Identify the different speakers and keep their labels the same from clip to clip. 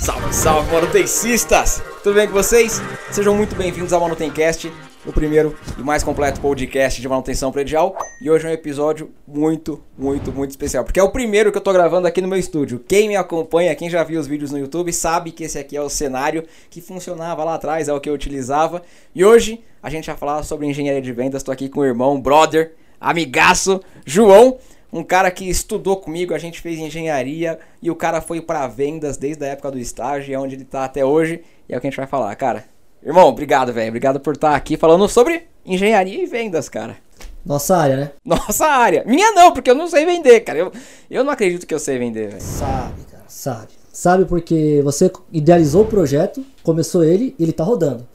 Speaker 1: Salve, salve, manutencistas! Tudo bem com vocês? Sejam muito bem-vindos ao Manutencast, o primeiro e mais completo podcast de manutenção predial. E hoje é um episódio muito, muito, muito especial, porque é o primeiro que eu tô gravando aqui no meu estúdio. Quem me acompanha, quem já viu os vídeos no YouTube, sabe que esse aqui é o cenário que funcionava lá atrás, é o que eu utilizava. E hoje a gente vai falar sobre engenharia de vendas. Tô aqui com o irmão, brother, amigaço, João um cara que estudou comigo, a gente fez engenharia e o cara foi para vendas desde a época do estágio, é onde ele tá até hoje, e é o que a gente vai falar, cara. Irmão, obrigado, velho. Obrigado por estar aqui falando sobre engenharia e vendas, cara.
Speaker 2: Nossa área, né?
Speaker 1: Nossa área. Minha não, porque eu não sei vender, cara. Eu, eu não acredito que eu sei vender, velho.
Speaker 2: Sabe, cara, sabe. Sabe porque você idealizou o projeto, começou ele e ele tá rodando.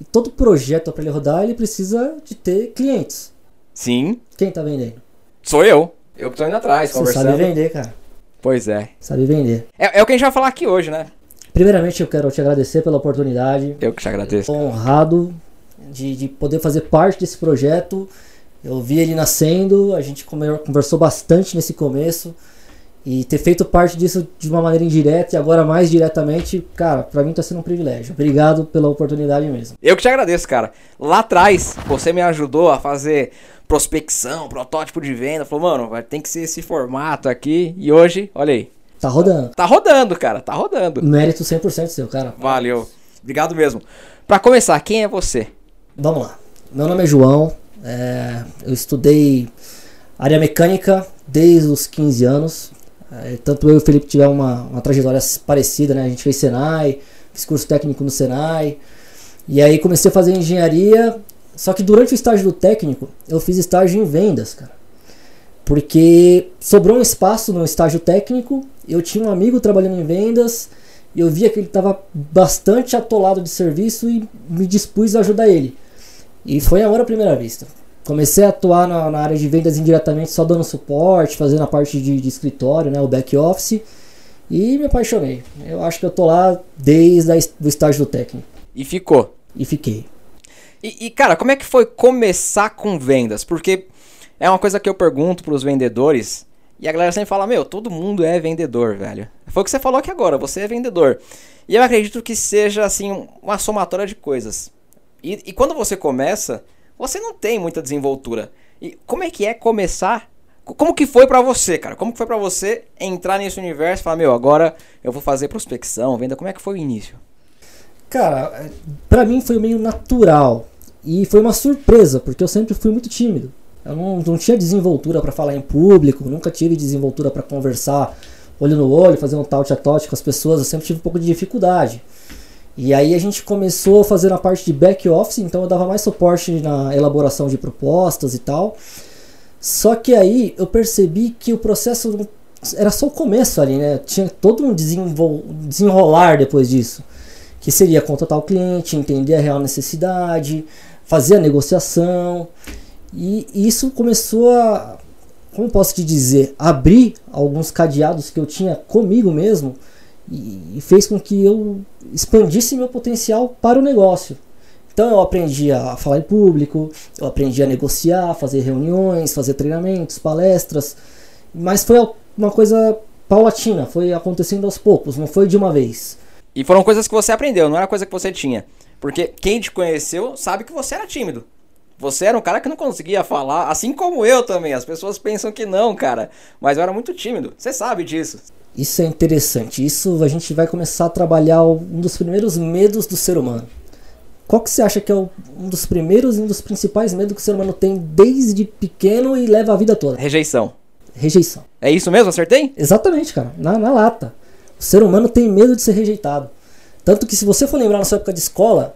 Speaker 2: E todo projeto para ele rodar, ele precisa de ter clientes.
Speaker 1: Sim.
Speaker 2: Quem tá vendendo?
Speaker 1: Sou eu. Eu que tô indo atrás,
Speaker 2: Você
Speaker 1: conversando.
Speaker 2: sabe vender, cara.
Speaker 1: Pois é.
Speaker 2: Sabe vender.
Speaker 1: é. É o que a gente vai falar aqui hoje, né?
Speaker 2: Primeiramente, eu quero te agradecer pela oportunidade.
Speaker 1: Eu que te agradeço.
Speaker 2: Tô honrado de, de poder fazer parte desse projeto. Eu vi ele nascendo, a gente conversou bastante nesse começo. E ter feito parte disso de uma maneira indireta e agora mais diretamente, cara, pra mim tá sendo um privilégio. Obrigado pela oportunidade mesmo.
Speaker 1: Eu que te agradeço, cara. Lá atrás, você me ajudou a fazer prospecção, protótipo de venda. Falou, mano, tem que ser esse formato aqui. E hoje, olha aí.
Speaker 2: Tá rodando.
Speaker 1: Tá rodando, cara. Tá rodando.
Speaker 2: Mérito 100% seu, cara.
Speaker 1: Valeu. Obrigado mesmo. Pra começar, quem é você?
Speaker 2: Vamos lá. Meu nome é João. é, eu estudei área mecânica desde os 15 anos. É, tanto eu e o Felipe tivemos uma, uma trajetória parecida, né? A gente fez Senai, fiz curso técnico no Senai. E aí comecei a fazer engenharia. Só que durante o estágio do técnico, eu fiz estágio em vendas, cara. Porque sobrou um espaço no estágio técnico, eu tinha um amigo trabalhando em vendas, e eu via que ele estava bastante atolado de serviço e me dispus a ajudar ele. E foi amor à primeira vista. Comecei a atuar na, na área de vendas indiretamente, só dando suporte, fazendo a parte de, de escritório, né, o back office, e me apaixonei. Eu acho que eu tô lá desde o estágio do técnico.
Speaker 1: E ficou.
Speaker 2: E fiquei.
Speaker 1: E, e, cara, como é que foi começar com vendas? Porque é uma coisa que eu pergunto pros vendedores. E a galera sempre fala, meu, todo mundo é vendedor, velho. Foi o que você falou aqui agora, você é vendedor. E eu acredito que seja, assim, uma somatória de coisas. E, e quando você começa, você não tem muita desenvoltura. E como é que é começar? Co- Como que foi pra você, cara? Como que foi pra você entrar nesse universo e falar, meu, agora eu vou fazer prospecção, venda? Como é que foi o início?
Speaker 2: Cara, é, pra mim foi meio natural. E foi uma surpresa, porque eu sempre fui muito tímido. Eu não, não tinha desenvoltura pra falar em público, nunca tive desenvoltura pra conversar olho no olho, fazer um tal a tote com as pessoas, eu sempre tive um pouco de dificuldade. E aí a gente começou a fazer a parte de back office, então eu dava mais suporte na elaboração de propostas e tal. Só que aí eu percebi que o processo era só o começo ali, né? Tinha todo um desenrolar depois disso que seria contratar o cliente, entender a real necessidade, fazer a negociação. E isso começou a, como posso te dizer, abrir alguns cadeados que eu tinha comigo mesmo e, fez com que eu expandisse meu potencial para o negócio. Então eu aprendi a falar em público, eu aprendi a negociar, fazer reuniões, fazer treinamentos, palestras, mas foi uma coisa paulatina, foi acontecendo aos poucos, não foi de uma vez.
Speaker 1: E foram coisas que você aprendeu, não era coisa que você tinha. Porque quem te conheceu sabe que você era tímido. Você era um cara que não conseguia falar, assim como eu também. As pessoas pensam que não, cara. Mas eu era muito tímido. Você sabe disso.
Speaker 2: Isso é interessante. Isso a gente vai começar a trabalhar um dos primeiros medos do ser humano. Qual que você acha que é um dos primeiros e um dos principais medos que o ser humano tem desde pequeno e leva a vida toda?
Speaker 1: Rejeição.
Speaker 2: Rejeição.
Speaker 1: É isso mesmo? Acertei?
Speaker 2: Exatamente, cara. Na, na lata. O ser humano tem medo de ser rejeitado. Tanto que se você for lembrar na sua época de escola,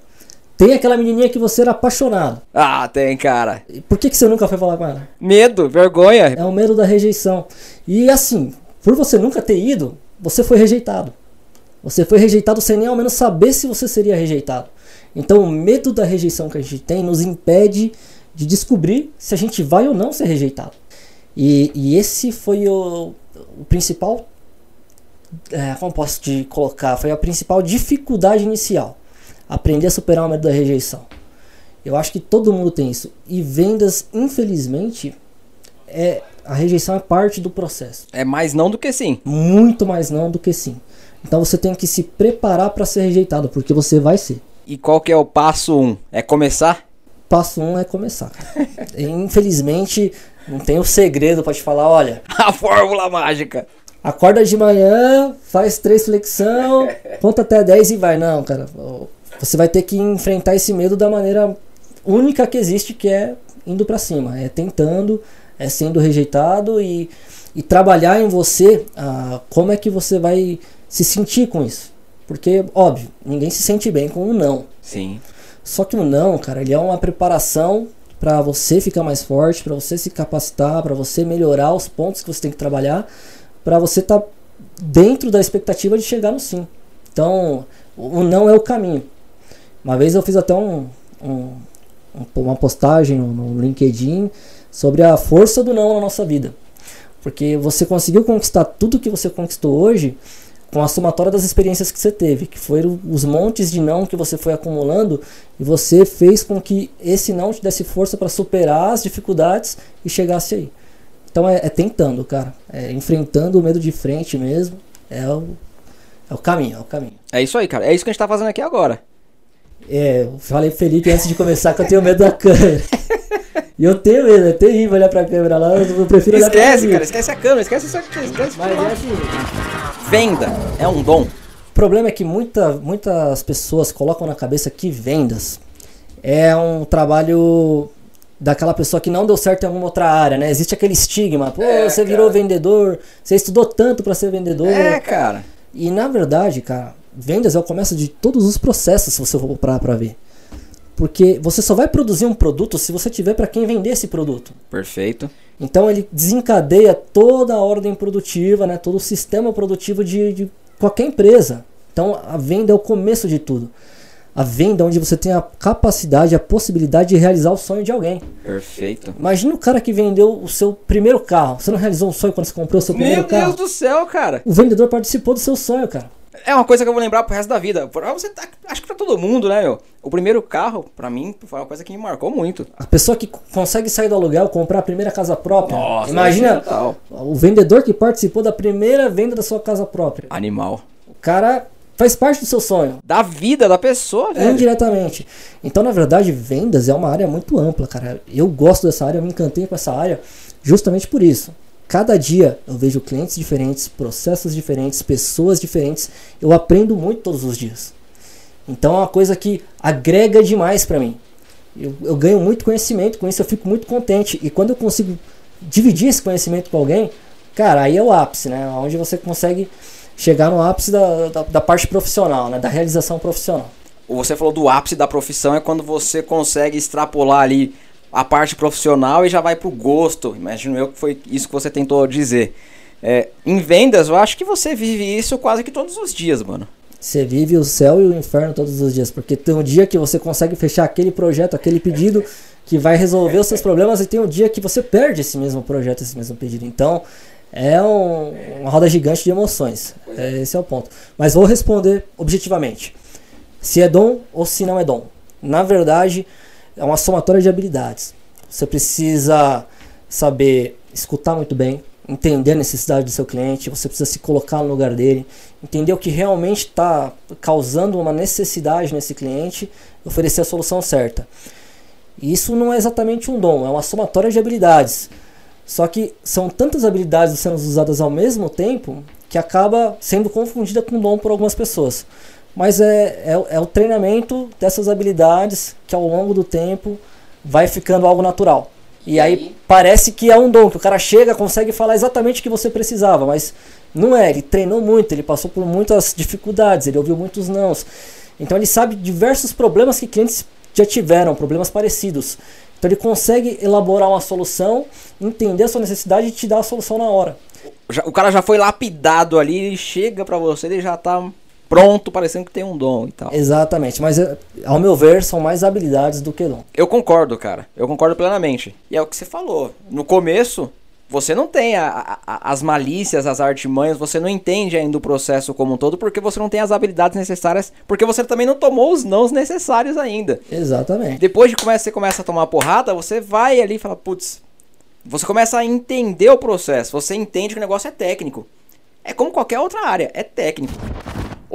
Speaker 2: tem aquela menininha que você era apaixonado.
Speaker 1: Ah, tem, cara.
Speaker 2: E por que, que você nunca foi falar com ela?
Speaker 1: Medo, vergonha.
Speaker 2: É o medo da rejeição. E assim, por você nunca ter ido, você foi rejeitado. Você foi rejeitado sem nem ao menos saber se você seria rejeitado. Então o medo da rejeição que a gente tem nos impede de descobrir se a gente vai ou não ser rejeitado. E, e esse foi o, o principal. É, como posso te colocar? Foi a principal dificuldade inicial. Aprender a superar o medo da rejeição. Eu acho que todo mundo tem isso. E vendas, infelizmente, é a rejeição é parte do processo.
Speaker 1: É mais não do que sim.
Speaker 2: Muito mais não do que sim. Então você tem que se preparar para ser rejeitado, porque você vai ser.
Speaker 1: E qual que é o passo 1? Um? É começar?
Speaker 2: Passo 1 um é começar. Infelizmente, não tem o um segredo para te falar, olha.
Speaker 1: A fórmula mágica.
Speaker 2: Acorda de manhã, faz três flexão, conta até 10 e vai. Não, cara. Você vai ter que enfrentar esse medo da maneira única que existe, que é indo para cima, é tentando, é sendo rejeitado e, e trabalhar em você ah, como é que você vai se sentir com isso. Porque, óbvio, ninguém se sente bem com o um não.
Speaker 1: Sim.
Speaker 2: Só que o não, cara, ele é uma preparação para você ficar mais forte, para você se capacitar, para você melhorar os pontos que você tem que trabalhar para você estar tá dentro da expectativa de chegar no sim. Então, o não é o caminho. Uma vez eu fiz até um, um, uma postagem no LinkedIn sobre a força do não na nossa vida. Porque você conseguiu conquistar tudo que você conquistou hoje com a somatória das experiências que você teve, que foram os montes de não que você foi acumulando e você fez com que esse não te desse força para superar as dificuldades e chegasse aí. Então é, é tentando, cara. É enfrentando o medo de frente mesmo. É o, é o caminho, é o caminho.
Speaker 1: É isso aí, cara. É isso que a gente tá fazendo aqui agora.
Speaker 2: É, eu falei Felipe antes de começar que eu tenho medo da câmera. E eu tenho medo, é terrível olhar pra câmera lá, eu prefiro
Speaker 1: olhar pra Esquece, cara, esquece a câmera, esquece aqui, esquece Mas é assim. Venda é um dom.
Speaker 2: O problema é que muita, muitas pessoas colocam na cabeça que vendas é um trabalho daquela pessoa que não deu certo em alguma outra área, né? Existe aquele estigma, pô, é, você cara. virou vendedor, você estudou tanto para ser vendedor.
Speaker 1: É, cara.
Speaker 2: E na verdade, cara, vendas é o começo de todos os processos, se você for parar para ver. Porque você só vai produzir um produto se você tiver para quem vender esse produto.
Speaker 1: Perfeito.
Speaker 2: Então ele desencadeia toda a ordem produtiva, né, todo o sistema produtivo de, de qualquer empresa. Então a venda é o começo de tudo a venda onde você tem a capacidade, a possibilidade de realizar o sonho de alguém.
Speaker 1: Perfeito.
Speaker 2: Imagina o cara que vendeu o seu primeiro carro. Você não realizou um sonho quando você comprou o seu primeiro
Speaker 1: Meu
Speaker 2: carro?
Speaker 1: Meu Deus do céu, cara.
Speaker 2: O vendedor participou do seu sonho, cara.
Speaker 1: É uma coisa que eu vou lembrar pro resto da vida. Pra você tá, acho que pra todo mundo, né, meu? O primeiro carro, pra mim, foi uma coisa que me marcou muito.
Speaker 2: A pessoa que consegue sair do aluguel, comprar a primeira casa própria.
Speaker 1: Nossa,
Speaker 2: Imagina o vendedor que participou da primeira venda da sua casa própria.
Speaker 1: Animal.
Speaker 2: O cara Faz parte do seu sonho.
Speaker 1: Da vida da pessoa, velho.
Speaker 2: Indiretamente. Então, na verdade, vendas é uma área muito ampla, cara. Eu gosto dessa área, eu me encantei com essa área justamente por isso. Cada dia eu vejo clientes diferentes, processos diferentes, pessoas diferentes. Eu aprendo muito todos os dias. Então é uma coisa que agrega demais para mim. Eu, eu ganho muito conhecimento com isso, eu fico muito contente. E quando eu consigo dividir esse conhecimento com alguém, cara, aí é o ápice, né? Onde você consegue chegar no ápice da, da, da, parte profissional, né? da realização profissional.
Speaker 1: Você falou do ápice da profissão, é quando você consegue extrapolar ali a parte profissional e já vai pro gosto. Imagino eu que foi isso que você tentou dizer. É, em vendas, eu acho que você vive isso quase que todos os dias, mano.
Speaker 2: Você vive o céu e o inferno todos os dias, porque tem um dia que você consegue fechar aquele projeto, aquele pedido que vai resolver os seus problemas, e tem um dia que você perde esse mesmo projeto, esse mesmo pedido. Então, é um, uma roda gigante de emoções. É, esse é o ponto. Mas vou responder objetivamente. Se é dom ou se não é dom. Na verdade, é uma somatória de habilidades. Você precisa saber escutar muito bem, entender a necessidade do seu cliente, você precisa se colocar no lugar dele, entender o que realmente está causando uma necessidade nesse cliente, oferecer a solução certa. E isso não é exatamente um dom, é uma somatória de habilidades. Só que são tantas habilidades sendo usadas ao mesmo tempo que acaba sendo confundida com dom por algumas pessoas. Mas é, é, é o treinamento dessas habilidades que ao longo do tempo vai ficando algo natural. E aí parece que é um dom, que o cara chega, consegue falar exatamente o que você precisava, mas não é, ele treinou muito, ele passou por muitas dificuldades, ele ouviu muitos nãos. Então ele sabe diversos problemas que clientes já tiveram, problemas parecidos. Então ele consegue elaborar uma solução, entender a sua necessidade e te dar a solução na hora.
Speaker 1: O cara já foi lapidado ali, ele chega para você, ele já tá pronto, parecendo que tem um dom e tal.
Speaker 2: Exatamente, mas eh, ao meu ver são mais habilidades do que dom.
Speaker 1: Eu concordo, cara. Eu concordo plenamente. E é o que você falou. No começo, você não tem a, a, as malícias, as artimanhas, você não entende ainda o processo como um todo, porque você não tem as habilidades necessárias, porque você também não tomou os nãos necessários ainda.
Speaker 2: Exatamente.
Speaker 1: Depois de que você começa a tomar porrada, você vai ali e fala, putz, você começa a entender o processo, você entende que o negócio é técnico. É como qualquer outra área, é técnico.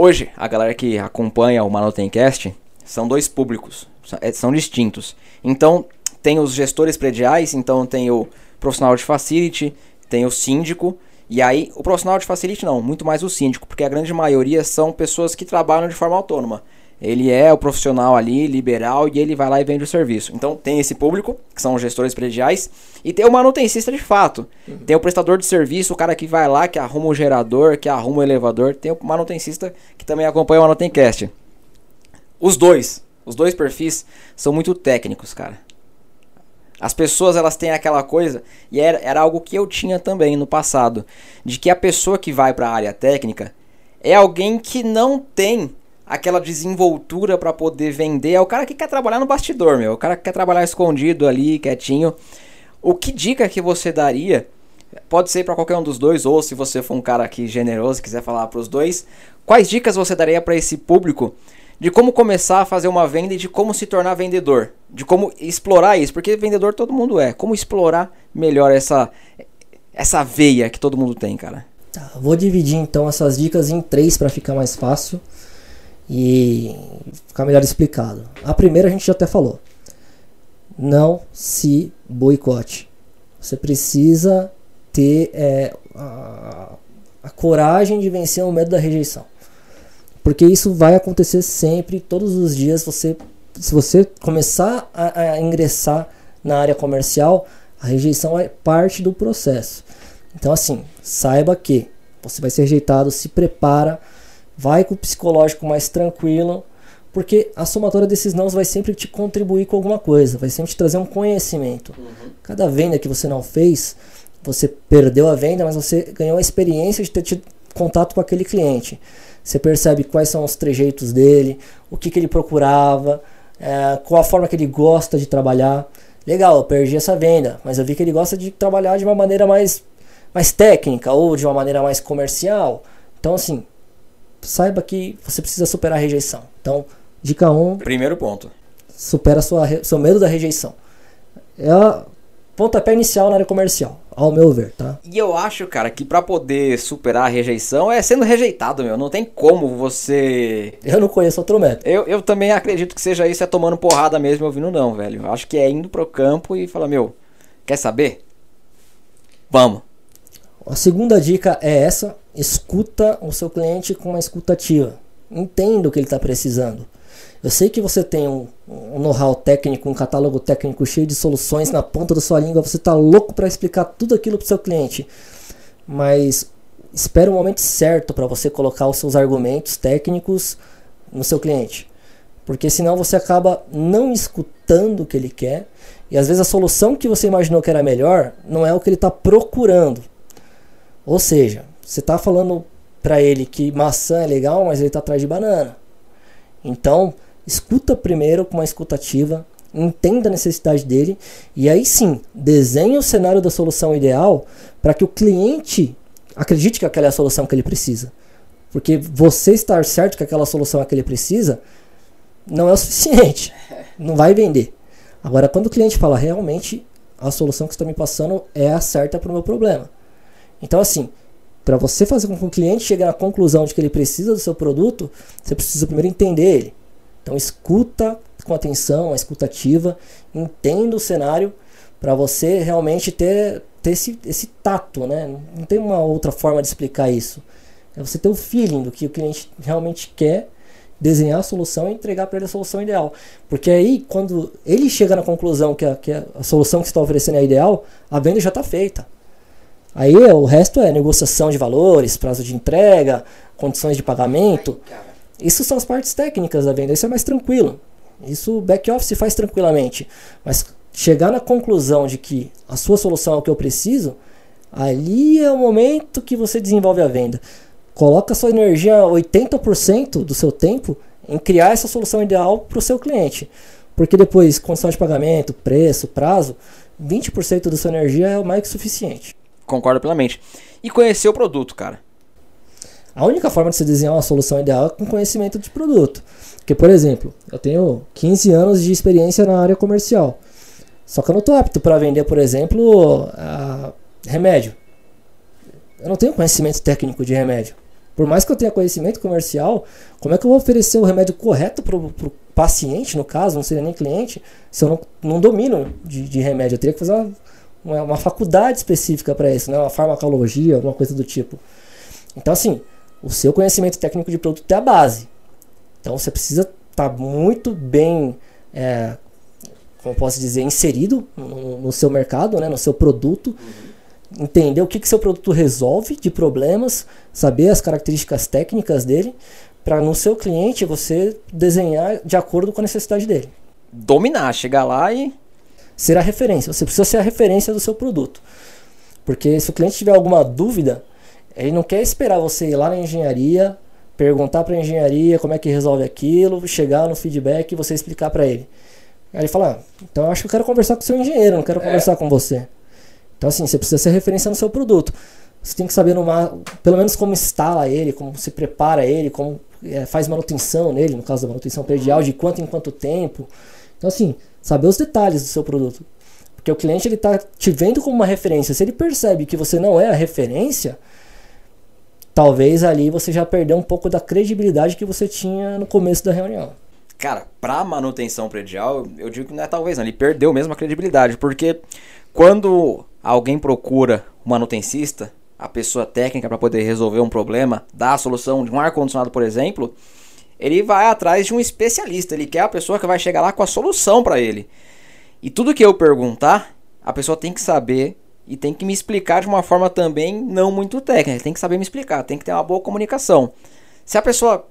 Speaker 1: Hoje, a galera que acompanha o Manutencast são dois públicos, é, são distintos. Então, tem os gestores prediais, então tem o profissional de facility, tem o síndico, e aí o profissional de facility não, muito mais o síndico, porque a grande maioria são pessoas que trabalham de forma autônoma. Ele é o profissional ali, liberal, e ele vai lá e vende o serviço. Então tem esse público, que são os gestores prediais, e tem o manutencista de fato. Uhum. Tem o prestador de serviço, o cara que vai lá, que arruma o gerador, que arruma o elevador. Tem o manutencista que também acompanha o Manutencast. Os dois, os dois perfis são muito técnicos, cara. As pessoas elas têm aquela coisa, e era, era algo que eu tinha também no passado, de que a pessoa que vai para a área técnica é alguém que não tem aquela desenvoltura para poder vender. É o cara que quer trabalhar no bastidor, meu. O cara que quer trabalhar escondido ali, quietinho. O que dica que você daria? Pode ser para qualquer um dos dois, ou se você for um cara aqui generoso e quiser falar para os dois, quais dicas você daria para esse público de como começar a fazer uma venda e de como se tornar vendedor, de como explorar isso, porque vendedor todo mundo é, como explorar melhor essa essa veia que todo mundo tem, cara.
Speaker 2: Tá, vou dividir então essas dicas em três para ficar mais fácil e ficar melhor explicado. A primeira a gente já até falou. Não se boicote. Você precisa ter é, a, a coragem de vencer o medo da rejeição. Porque isso vai acontecer sempre, todos os dias. Você, se você começar a, a ingressar na área comercial, a rejeição é parte do processo. Então, assim, saiba que você vai ser rejeitado, se prepara, vai com o psicológico mais tranquilo, porque a somatória desses nãos vai sempre te contribuir com alguma coisa, vai sempre te trazer um conhecimento. Uhum. Cada venda que você não fez, você perdeu a venda, mas você ganhou a experiência de ter tido contato com aquele cliente. Você percebe quais são os trejeitos dele, o que, que ele procurava, é, qual a forma que ele gosta de trabalhar. Legal, eu perdi essa venda, mas eu vi que ele gosta de trabalhar de uma maneira mais, mais técnica ou de uma maneira mais comercial. Então, assim, saiba que você precisa superar a rejeição. Então, dica 1. Um,
Speaker 1: Primeiro ponto.
Speaker 2: Supera sua, seu medo da rejeição. É a pontapé inicial na área comercial ao meu ver, tá?
Speaker 1: E eu acho, cara, que para poder superar a rejeição é sendo rejeitado, meu. Não tem como você.
Speaker 2: Eu não conheço outro método.
Speaker 1: Eu, eu também acredito que seja isso, é tomando porrada mesmo ouvindo não, velho. Eu acho que é indo pro campo e falar, meu, quer saber? Vamos.
Speaker 2: A segunda dica é essa: escuta o seu cliente com uma escutativa. Entenda o que ele está precisando. Eu sei que você tem um, um know-how técnico, um catálogo técnico cheio de soluções na ponta da sua língua, você está louco para explicar tudo aquilo para o seu cliente, mas espere o momento certo para você colocar os seus argumentos técnicos no seu cliente, porque senão você acaba não escutando o que ele quer e às vezes a solução que você imaginou que era melhor não é o que ele está procurando. Ou seja, você está falando para ele que maçã é legal, mas ele está atrás de banana. Então, escuta primeiro com uma escutativa, entenda a necessidade dele e aí sim, desenhe o cenário da solução ideal para que o cliente acredite que aquela é a solução que ele precisa. Porque você estar certo que aquela solução é que ele precisa não é o suficiente, não vai vender. Agora, quando o cliente fala realmente a solução que você está me passando é a certa para o meu problema. Então, assim, para você fazer com que o cliente chegue à conclusão de que ele precisa do seu produto, você precisa primeiro entender ele. Então escuta com atenção, a escutativa, entenda o cenário para você realmente ter, ter esse, esse tato, né? Não tem uma outra forma de explicar isso. É você ter o feeling do que o cliente realmente quer, desenhar a solução e entregar para ele a solução ideal. Porque aí, quando ele chega na conclusão que a, que a solução que você está oferecendo é ideal, a venda já está feita. Aí o resto é negociação de valores, prazo de entrega, condições de pagamento. Isso são as partes técnicas da venda, isso é mais tranquilo. Isso o back office faz tranquilamente. Mas chegar na conclusão de que a sua solução é o que eu preciso, ali é o momento que você desenvolve a venda. Coloca sua energia 80% do seu tempo em criar essa solução ideal para o seu cliente. Porque depois, condição de pagamento, preço, prazo, 20% da sua energia é o mais que suficiente.
Speaker 1: Concordo plenamente. E conhecer o produto, cara.
Speaker 2: A única forma de se desenhar uma solução ideal é com conhecimento de produto. Porque, por exemplo, eu tenho 15 anos de experiência na área comercial. Só que eu não estou apto para vender, por exemplo, remédio. Eu não tenho conhecimento técnico de remédio. Por mais que eu tenha conhecimento comercial, como é que eu vou oferecer o remédio correto para o paciente, no caso, não seria nem cliente, se eu não, não domino de, de remédio? Eu teria que fazer uma, uma, uma faculdade específica para isso, né? uma farmacologia, alguma coisa do tipo. Então, assim, o seu conhecimento técnico de produto é a base. Então, você precisa estar tá muito bem, é, como posso dizer, inserido no, no, seu mercado, né? no seu produto. Uhum entender o que, que seu produto resolve de problemas, saber as características técnicas dele, para no seu cliente você desenhar de acordo com a necessidade dele.
Speaker 1: Dominar, chegar lá e.
Speaker 2: Ser a referência. Você precisa ser a referência do seu produto. Porque se o cliente tiver alguma dúvida, ele não quer esperar você ir lá na engenharia, perguntar para a engenharia como é que resolve aquilo, chegar no feedback e você explicar para ele. Aí ele fala: ah, então eu acho que eu quero conversar com o seu engenheiro, não quero é. conversar com você. Então, assim, você precisa ser referência no seu produto. Você tem que saber, numa, pelo menos, como instala ele, como se prepara ele, como é, faz manutenção nele, no caso da manutenção predial, de quanto em quanto tempo. Então, assim, saber os detalhes do seu produto. Porque o cliente ele está te vendo como uma referência. Se ele percebe que você não é a referência, talvez ali você já perdeu um pouco da credibilidade que você tinha no começo da reunião.
Speaker 1: Cara, para manutenção predial, eu digo que não é talvez, não. Ele perdeu mesmo a credibilidade, porque quando alguém procura um manutencista, a pessoa técnica para poder resolver um problema, dar a solução de um ar condicionado, por exemplo, ele vai atrás de um especialista, ele quer a pessoa que vai chegar lá com a solução para ele. E tudo que eu perguntar, a pessoa tem que saber e tem que me explicar de uma forma também não muito técnica, tem que saber me explicar, tem que ter uma boa comunicação. Se a pessoa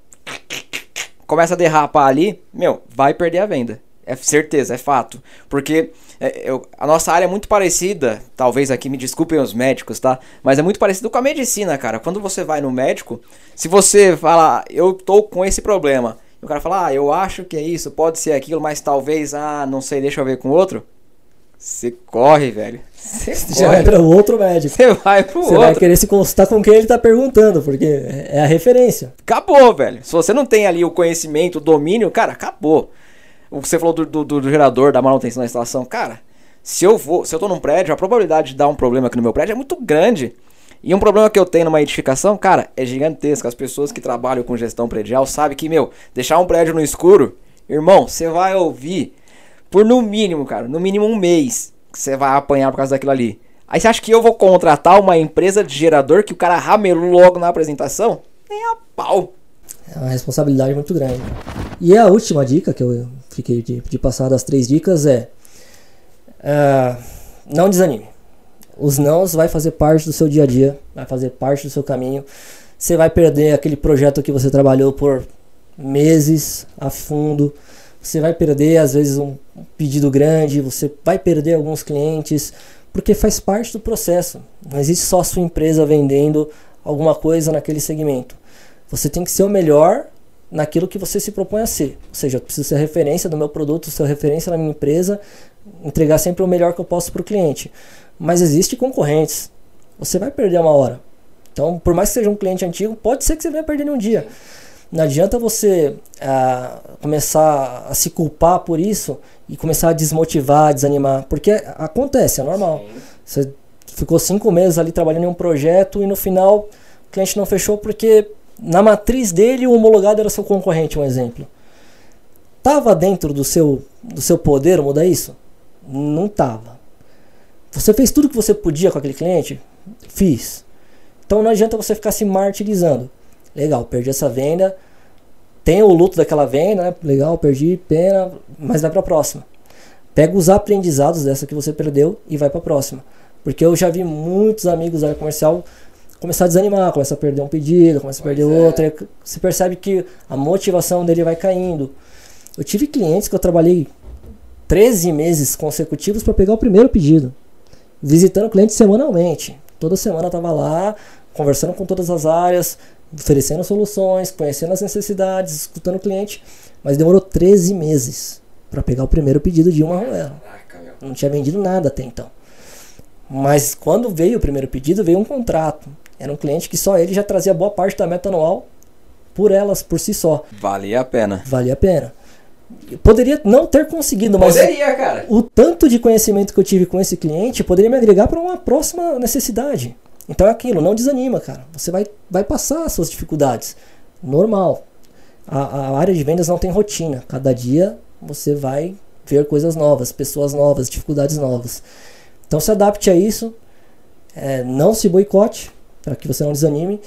Speaker 1: começa a derrapar ali, meu, vai perder a venda. É certeza, é fato. Porque eu, a nossa área é muito parecida, talvez aqui me desculpem os médicos, tá? Mas é muito parecido com a medicina, cara. Quando você vai no médico, se você fala, eu tô com esse problema, e o cara fala, ah, eu acho que é isso, pode ser aquilo, mas talvez, ah, não sei, deixa eu ver com outro. Você corre, velho.
Speaker 2: Você já vai para o outro médico.
Speaker 1: Você vai pro
Speaker 2: Você
Speaker 1: outro.
Speaker 2: vai querer se consultar com quem ele tá perguntando, porque é a referência.
Speaker 1: Acabou, velho. Se você não tem ali o conhecimento, o domínio, cara, acabou. Você falou do, do, do, gerador, da manutenção da instalação. Cara, se eu vou, se eu tô num prédio, a probabilidade de dar um problema aqui no meu prédio é muito grande. E um problema que eu tenho numa edificação, cara, é gigantesco. As pessoas que trabalham com gestão predial sabem que, meu, deixar um prédio no escuro, irmão, você vai ouvir por no mínimo, cara, no mínimo um mês que você vai apanhar por causa daquilo ali. Aí você acha que eu vou contratar uma empresa de gerador que o cara ramelou logo na apresentação? Nem a pau.
Speaker 2: É uma responsabilidade muito grande. E a última dica que eu fiquei de, de passar das três dicas é uh, não desanime. Os nãos vai fazer parte do seu dia a dia, vai fazer parte do seu caminho. Você vai perder aquele projeto que você trabalhou por meses a fundo. Você vai perder às vezes um pedido grande, você vai perder alguns clientes, porque faz parte do processo. Não existe só a sua empresa vendendo alguma coisa naquele segmento. Você tem que ser o melhor naquilo que você se propõe a ser. Ou seja, eu preciso ser referência do meu produto, ser referência na minha empresa, entregar sempre o melhor que eu posso para o cliente. Mas existe concorrentes. Você vai perder uma hora. Então, por mais que seja um cliente antigo, pode ser que você venha perder um dia. Não adianta você ah, começar a se culpar por isso e começar a desmotivar, a desanimar, porque acontece, é normal. Você ficou cinco meses ali trabalhando em um projeto e no final o cliente não fechou porque na matriz dele o homologado era seu concorrente, um exemplo. Tava dentro do seu, do seu poder mudar isso? Não tava. Você fez tudo que você podia com aquele cliente? Fiz. Então não adianta você ficar se martirizando. Legal, perdi essa venda. Tem o luto daquela venda, né? Legal, perdi, pena, mas vai para a próxima. Pega os aprendizados dessa que você perdeu e vai para a próxima. Porque eu já vi muitos amigos da área comercial começar a desanimar, começa a perder um pedido, começa a perder pois outro, é. você percebe que a motivação dele vai caindo. Eu tive clientes que eu trabalhei 13 meses consecutivos para pegar o primeiro pedido, visitando o cliente semanalmente. Toda semana eu estava lá, conversando com todas as áreas, oferecendo soluções, conhecendo as necessidades, escutando o cliente, mas demorou 13 meses para pegar o primeiro pedido de uma Ruela. Não tinha vendido nada até então. Mas quando veio o primeiro pedido, veio um contrato. Era um cliente que só ele já trazia boa parte da meta anual por elas, por si só.
Speaker 1: Valia a pena.
Speaker 2: Valia a pena. poderia não ter conseguido, mas
Speaker 1: poderia, cara.
Speaker 2: o tanto de conhecimento que eu tive com esse cliente poderia me agregar para uma próxima necessidade. Então é aquilo, não desanima, cara. Você vai, vai passar as suas dificuldades. Normal. A, a área de vendas não tem rotina. Cada dia você vai ver coisas novas, pessoas novas, dificuldades novas. Então se adapte a isso. É, não se boicote, para que você não desanime.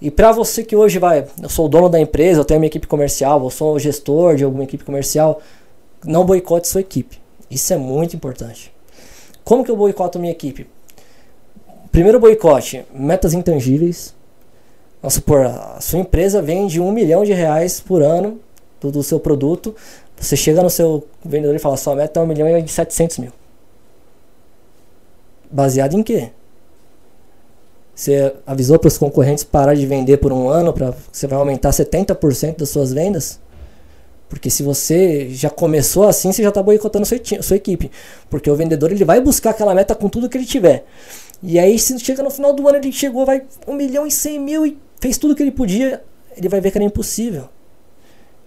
Speaker 2: E para você que hoje vai, eu sou o dono da empresa, eu tenho minha equipe comercial, eu sou o gestor de alguma equipe comercial, não boicote sua equipe. Isso é muito importante. Como que eu boicoto minha equipe? Primeiro boicote, metas intangíveis. Vamos supor, a sua empresa vende um milhão de reais por ano do, do seu produto. Você chega no seu vendedor e fala, sua meta é um milhão e setecentos mil. Baseado em quê? Você avisou para os concorrentes parar de vender por um ano, para você vai aumentar 70% das suas vendas? Porque se você já começou assim, você já está boicotando sua, sua equipe. Porque o vendedor ele vai buscar aquela meta com tudo que ele tiver. E aí, se chega no final do ano, ele chegou, vai 1 milhão e 100 mil e fez tudo que ele podia, ele vai ver que era impossível.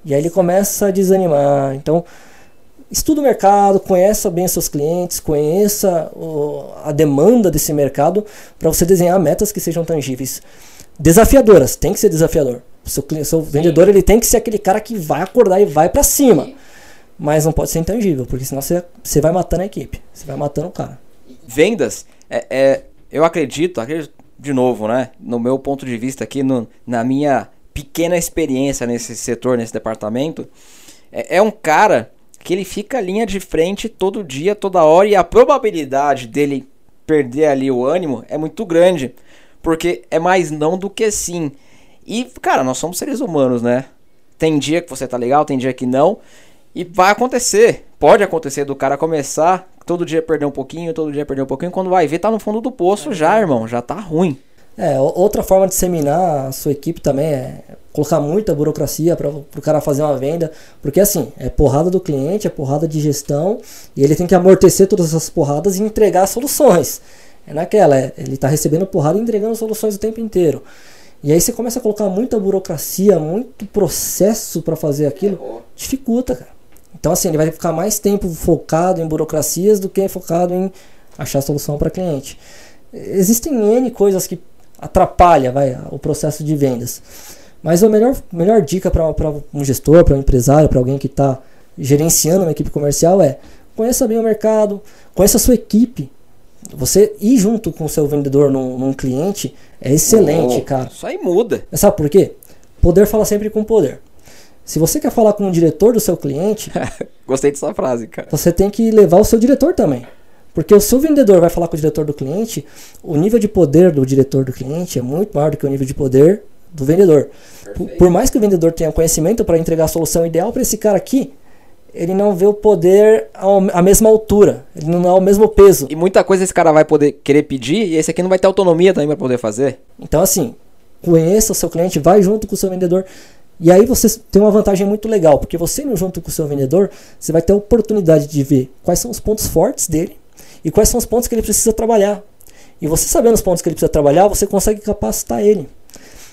Speaker 2: E aí ele começa a desanimar. Então, estuda o mercado, conheça bem seus clientes, conheça a demanda desse mercado para você desenhar metas que sejam tangíveis. Desafiadoras, tem que ser desafiador. Seu, seu vendedor ele tem que ser aquele cara que vai acordar e vai para cima. Sim. Mas não pode ser intangível, porque senão você, você vai matando a equipe, você vai matando o cara.
Speaker 1: Vendas, é, é eu acredito, acredito de novo, né? No meu ponto de vista aqui, no, na minha pequena experiência nesse setor, nesse departamento, é, é um cara que ele fica linha de frente todo dia, toda hora, e a probabilidade dele perder ali o ânimo é muito grande. Porque é mais não do que sim. E, cara, nós somos seres humanos, né? Tem dia que você tá legal, tem dia que não. E vai acontecer. Pode acontecer do cara começar todo dia perder um pouquinho, todo dia perder um pouquinho. Quando vai ver, tá no fundo do poço é já, irmão. Já tá ruim.
Speaker 2: É, outra forma de seminar a sua equipe também é colocar muita burocracia para o cara fazer uma venda, porque assim, é porrada do cliente, é porrada de gestão, e ele tem que amortecer todas essas porradas e entregar soluções. É naquela, é, ele está recebendo porrada e entregando soluções o tempo inteiro. E aí você começa a colocar muita burocracia, muito processo para fazer aquilo, dificulta, cara. Então assim, ele vai ficar mais tempo focado em burocracias do que focado em achar solução para cliente. Existem N coisas que atrapalha vai, o processo de vendas. Mas a melhor, melhor dica para um gestor, para um empresário, para alguém que está gerenciando uma equipe comercial é conheça bem o mercado, conheça a sua equipe. Você ir junto com o seu vendedor num, num cliente é excelente, oh, cara.
Speaker 1: Isso aí muda.
Speaker 2: Sabe por quê? Poder fala sempre com poder. Se você quer falar com o diretor do seu cliente.
Speaker 1: Gostei dessa frase, cara.
Speaker 2: Você tem que levar o seu diretor também. Porque o seu vendedor vai falar com o diretor do cliente, o nível de poder do diretor do cliente é muito maior do que o nível de poder do vendedor. Por, por, mais que o vendedor tenha conhecimento para entregar a solução ideal para esse cara aqui, ele não vê o poder à mesma altura, ele não é o mesmo peso.
Speaker 1: E muita coisa esse cara vai poder querer pedir e esse aqui não vai ter autonomia também para poder fazer.
Speaker 2: Então assim, conheça o seu cliente, vai junto com o seu vendedor. E aí você tem uma vantagem muito legal, porque você indo junto com o seu vendedor, você vai ter a oportunidade de ver quais são os pontos fortes dele e quais são os pontos que ele precisa trabalhar. E você sabendo os pontos que ele precisa trabalhar, você consegue capacitar ele.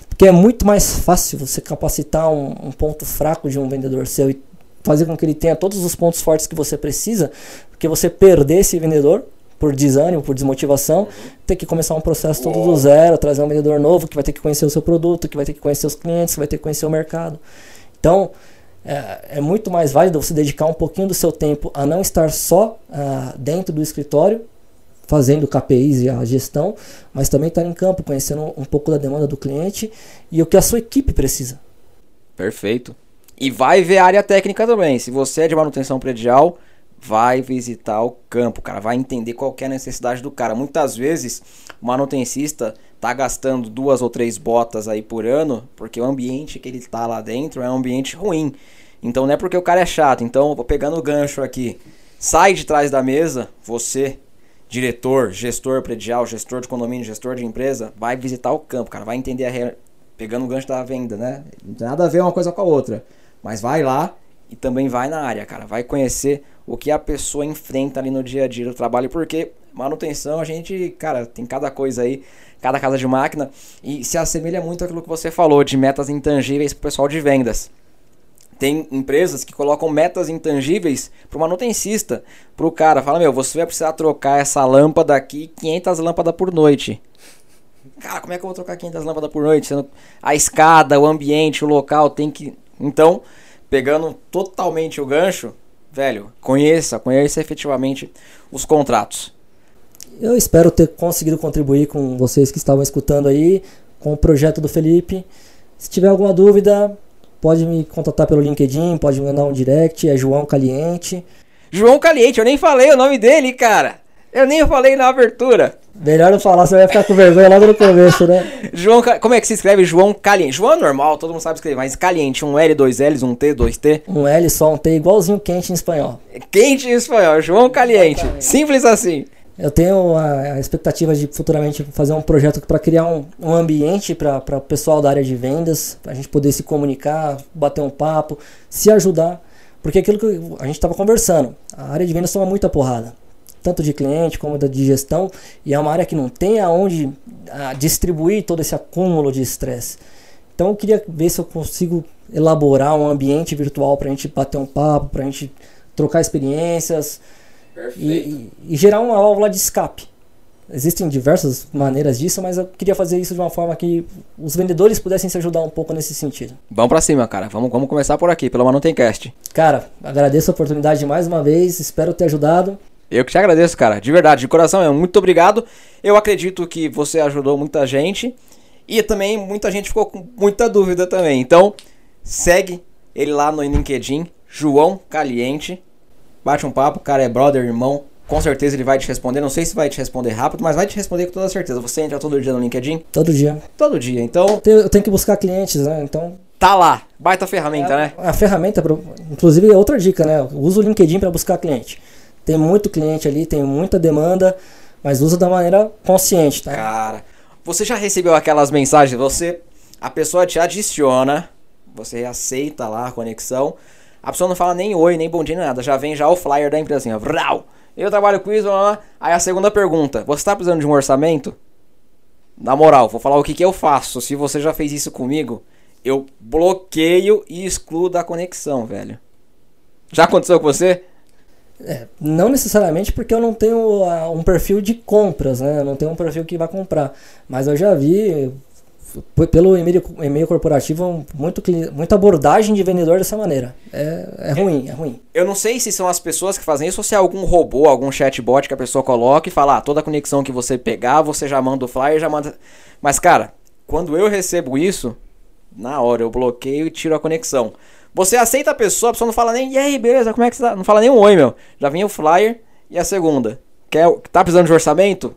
Speaker 2: Porque é muito mais fácil você capacitar um, um ponto fraco de um vendedor seu e fazer com que ele tenha todos os pontos fortes que você precisa, porque você perder esse vendedor por desânimo, por desmotivação, ter que começar um processo todo do zero, trazer um vendedor novo que vai ter que conhecer o seu produto, que vai ter que conhecer os clientes, que vai ter que conhecer o mercado. Então, é, é, muito mais válido você dedicar um pouquinho do seu tempo a não estar só uh, dentro do escritório fazendo KPIs e a gestão, mas também estar em campo, conhecendo um pouco da demanda do cliente e o que a sua equipe precisa.
Speaker 1: Perfeito. E vai ver a área técnica também. Se você é de manutenção predial, vai visitar o campo, cara. Vai entender qual é a necessidade do cara. Muitas vezes o manutencista tá gastando duas ou três botas aí por ano, porque o ambiente que ele tá lá dentro é um ambiente ruim. Então não é porque o cara é chato. Então, vou pegando o gancho aqui. Sai de trás da mesa, você, diretor, gestor predial, gestor de condomínio, gestor de empresa, vai visitar o campo, cara. Vai entender a real... Pegando o gancho da venda, né? Não tem nada a ver uma coisa com a outra. Mas vai lá e também vai na área, cara. Vai conhecer o que a pessoa enfrenta ali no dia a dia do trabalho, porque manutenção a gente, cara, tem cada coisa aí, cada casa de máquina, e se assemelha muito àquilo que você falou de metas intangíveis pro pessoal de vendas. Tem empresas que colocam metas intangíveis pro manutencista, pro cara, fala: "Meu, você vai precisar trocar essa lâmpada aqui 500 lâmpadas por noite". Cara, como é que eu vou trocar 500 lâmpadas por noite? A escada, o ambiente, o local tem que. Então, pegando totalmente o gancho, velho, conheça, conheça efetivamente os contratos.
Speaker 2: Eu espero ter conseguido contribuir com vocês que estavam escutando aí, com o projeto do Felipe. Se tiver alguma dúvida, pode me contatar pelo LinkedIn, pode me mandar um direct, é João Caliente.
Speaker 1: João Caliente, eu nem falei o nome dele, cara. Eu nem falei na abertura.
Speaker 2: Melhor não falar, você vai ficar com vergonha logo no começo, né?
Speaker 1: João, como é que se escreve João Caliente? João é normal, todo mundo sabe escrever, mas Caliente, um L, dois L's, um T, dois T.
Speaker 2: Um L só, um T, igualzinho quente em espanhol.
Speaker 1: Quente em espanhol, João Caliente. Simples assim.
Speaker 2: Eu tenho a, a, expectativa de futuramente fazer um projeto para criar um, um ambiente para o pessoal da área de vendas, para a gente poder se comunicar, bater um papo, se ajudar. Porque aquilo que a gente estava conversando, a área de vendas toma muita porrada tanto de cliente como da de gestão, e é uma área que não tem aonde distribuir todo esse acúmulo de estresse. Então eu queria ver se eu consigo elaborar um ambiente virtual para a gente bater um papo, para a gente trocar experiências e, e, gerar uma válvula de escape. Existem diversas maneiras disso, mas eu queria fazer isso de uma forma que os vendedores pudessem se ajudar um pouco nesse sentido.
Speaker 1: Vamos para cima, cara. Vamos, vamos começar por aqui, pelo Manutencast.
Speaker 2: Cara, agradeço a oportunidade mais uma vez, espero ter ajudado.
Speaker 1: Eu que te agradeço, cara. De verdade, de coração, é muito obrigado. Eu acredito que você ajudou muita gente. E também muita gente ficou com muita dúvida também. Então, segue ele lá no LinkedIn, João Caliente. Bate um papo, o cara é brother, irmão. Com certeza ele vai te responder. Não sei se vai te responder rápido, mas vai te responder com toda certeza. Você entra todo dia no LinkedIn?
Speaker 2: Todo dia.
Speaker 1: Todo dia, então.
Speaker 2: Eu tenho que buscar clientes, né? Então.
Speaker 1: Tá lá. Baita ferramenta,
Speaker 2: é,
Speaker 1: né?
Speaker 2: A ferramenta, inclusive, é outra dica, né? Usa o LinkedIn para buscar cliente. Tem muito cliente ali, tem muita demanda, mas usa da maneira consciente, tá?
Speaker 1: Cara, você já recebeu aquelas mensagens? Você, a pessoa te adiciona, você aceita lá a conexão, a pessoa não fala nem oi, nem bom dia, nem nada, já vem já o flyer da empresa assim, ó, vrau, eu trabalho com isso, aí a segunda pergunta, você está precisando de um orçamento? Na moral, vou falar o que, que eu faço, se você já fez isso comigo, eu bloqueio e excluo da conexão, velho. Já aconteceu com você?
Speaker 2: É, não necessariamente porque eu não tenho uh, um perfil de compras, né? Eu não tenho um perfil que vai comprar. Mas eu já vi pelo e-mail, e-mail corporativo muito, muita abordagem de vendedor dessa maneira. É, é ruim, é ruim.
Speaker 1: Eu não sei se são as pessoas que fazem isso ou se é algum robô, algum chatbot que a pessoa coloca e fala, ah, toda conexão que você pegar, você já manda o flyer, já manda. Mas, cara, quando eu recebo isso, na hora eu bloqueio e tiro a conexão. Você aceita a pessoa, a pessoa não fala nem, e aí, beleza, como é que você tá? Não fala nem um oi, meu. Já vem o flyer e a segunda. Quer, tá precisando de orçamento?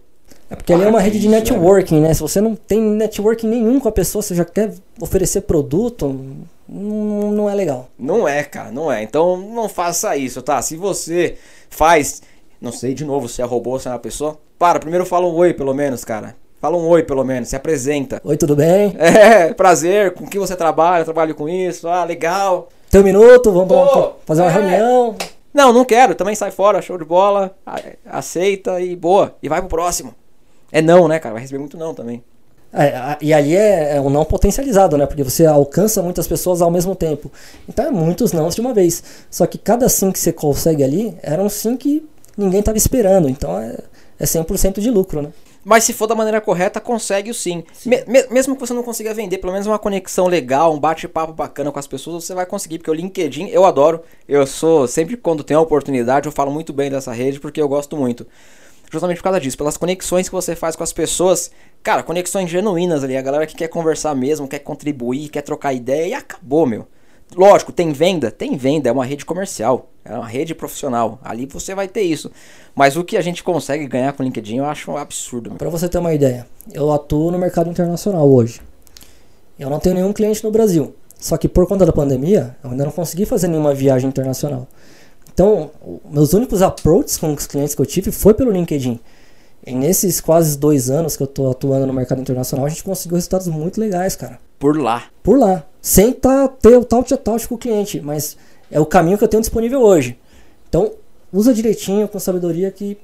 Speaker 2: É porque ali é uma rede de networking, né? Se você não tem networking nenhum com a pessoa, você já quer oferecer produto, não, não é legal.
Speaker 1: Não é, cara, não é. Então não faça isso, tá? Se você faz, não sei de novo se é robô, se é uma pessoa, para, primeiro fala um oi, pelo menos, cara. Fala um oi, pelo menos, se apresenta.
Speaker 2: Oi, tudo bem?
Speaker 1: É, prazer, com que você trabalha? Eu trabalho com isso, ah, legal.
Speaker 2: Tem um minuto, vamos fazer uma é. reunião.
Speaker 1: Não, não quero, também sai fora, show de bola, aceita e boa, e vai pro próximo. É não, né, cara? Vai receber muito não também.
Speaker 2: É, e aí é, é um não potencializado, né? Porque você alcança muitas pessoas ao mesmo tempo. Então é muitos não de uma vez. Só que cada sim que você consegue ali era um sim que ninguém estava esperando. Então é, é 100% de lucro, né?
Speaker 1: Mas se for da maneira correta, consegue o sim. sim. Me, mesmo que você não consiga vender, pelo menos uma conexão legal, um bate-papo bacana com as pessoas, você vai conseguir, porque o LinkedIn eu adoro. Eu sou, sempre quando tem a oportunidade, eu falo muito bem dessa rede, porque eu gosto muito. Justamente por causa disso, pelas conexões que você faz com as pessoas. Cara, conexões genuínas ali, a galera que quer conversar mesmo, quer contribuir, quer trocar ideia e acabou, meu. Lógico, tem venda? Tem venda, é uma rede comercial, é uma rede profissional. Ali você vai ter isso. Mas o que a gente consegue ganhar com o LinkedIn eu acho um absurdo.
Speaker 2: Para você ter uma ideia, eu atuo no mercado internacional hoje. Eu não tenho nenhum cliente no Brasil. Só que por conta da pandemia, eu ainda não consegui fazer nenhuma viagem internacional. Então, meus únicos approaches com os clientes que eu tive foi pelo LinkedIn. E nesses quase dois anos que eu estou atuando no mercado internacional, a gente conseguiu resultados muito legais, cara.
Speaker 1: Por lá.
Speaker 2: Por lá. Sem tá, ter o tal touch com o cliente, mas é o caminho que eu tenho disponível hoje. Então, usa direitinho, com sabedoria que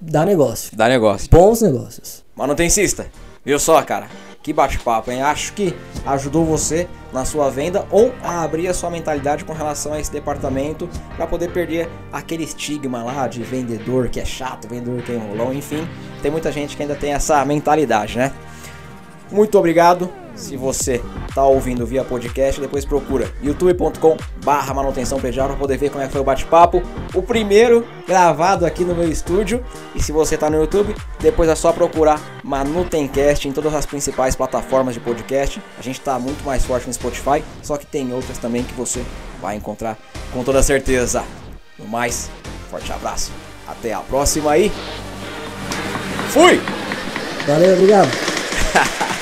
Speaker 2: dá negócio.
Speaker 1: Dá negócio.
Speaker 2: Bons negócios.
Speaker 1: Manutencista, viu só, cara? Que bate-papo, hein? Acho que ajudou você na sua venda ou a abrir a sua mentalidade com relação a esse departamento para poder perder aquele estigma lá de vendedor que é chato, vendedor que é enrolão, enfim. Tem muita gente que ainda tem essa mentalidade, né? Muito obrigado. Se você tá ouvindo via podcast, depois procura youtube.com barra manutenção predial para poder ver como é que foi o bate-papo. O primeiro gravado aqui no meu estúdio. E se você tá no YouTube, depois é só procurar Manutencast em todas as principais plataformas de podcast. A gente tá muito mais forte no Spotify, só que tem outras também que você vai encontrar com toda certeza. No mais, forte abraço. Até a próxima aí. Fui!
Speaker 2: Valeu, obrigado.